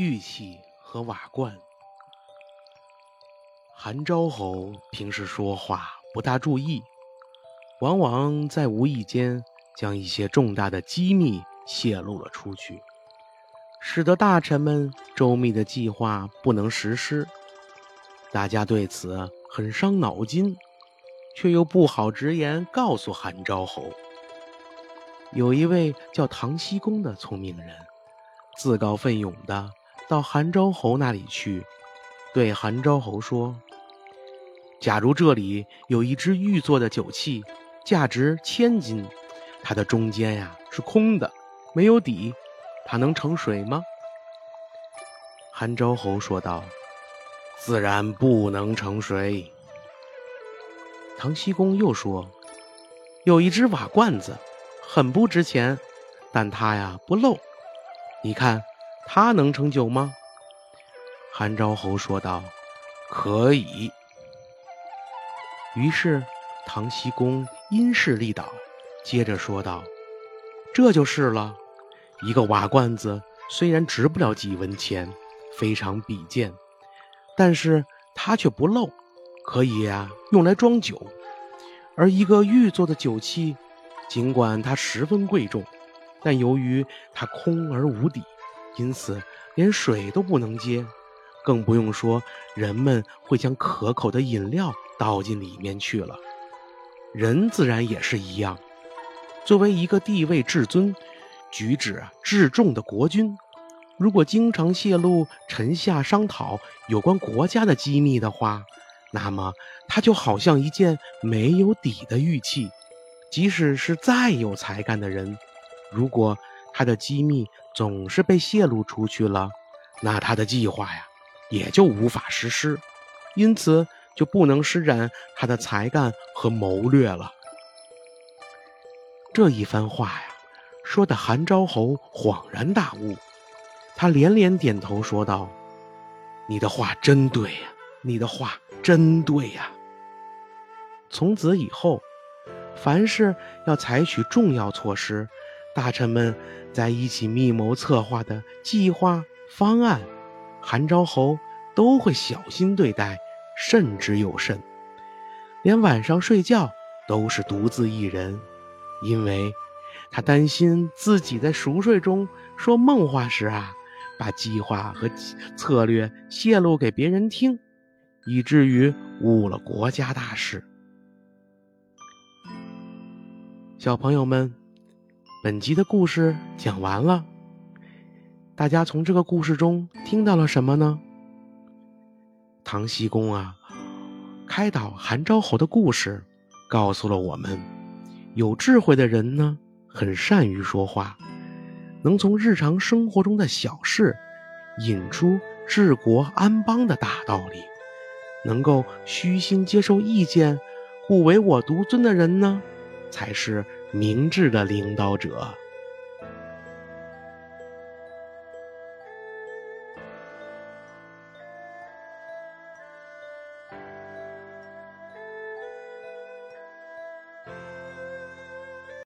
玉器和瓦罐。韩昭侯平时说话不大注意，往往在无意间将一些重大的机密泄露了出去，使得大臣们周密的计划不能实施。大家对此很伤脑筋，却又不好直言告诉韩昭侯。有一位叫唐僖公的聪明人，自告奋勇的。到韩昭侯那里去，对韩昭侯说：“假如这里有一只玉做的酒器，价值千金，它的中间呀是空的，没有底，它能盛水吗？”韩昭侯说道：“自然不能盛水。”唐僖公又说：“有一只瓦罐子，很不值钱，但它呀不漏，你看。”他能盛酒吗？韩昭侯说道：“可以。”于是唐僖公因势利导，接着说道：“这就是了。一个瓦罐子虽然值不了几文钱，非常比贱，但是它却不漏，可以呀用来装酒。而一个玉做的酒器，尽管它十分贵重，但由于它空而无底。”因此，连水都不能接，更不用说人们会将可口的饮料倒进里面去了。人自然也是一样，作为一个地位至尊、举止至重的国君，如果经常泄露臣下商讨有关国家的机密的话，那么他就好像一件没有底的玉器，即使是再有才干的人，如果他的机密，总是被泄露出去了，那他的计划呀，也就无法实施，因此就不能施展他的才干和谋略了。这一番话呀，说的韩昭侯恍然大悟，他连连点头说道：“你的话真对呀，你的话真对呀。”从此以后，凡是要采取重要措施。大臣们在一起密谋策划的计划方案，韩昭侯都会小心对待，慎之又慎。连晚上睡觉都是独自一人，因为他担心自己在熟睡中说梦话时啊，把计划和策略泄露给别人听，以至于误了国家大事。小朋友们。本集的故事讲完了，大家从这个故事中听到了什么呢？唐僖公啊，开导韩昭侯的故事，告诉了我们，有智慧的人呢，很善于说话，能从日常生活中的小事，引出治国安邦的大道理，能够虚心接受意见，不唯我独尊的人呢，才是。明智的领导者。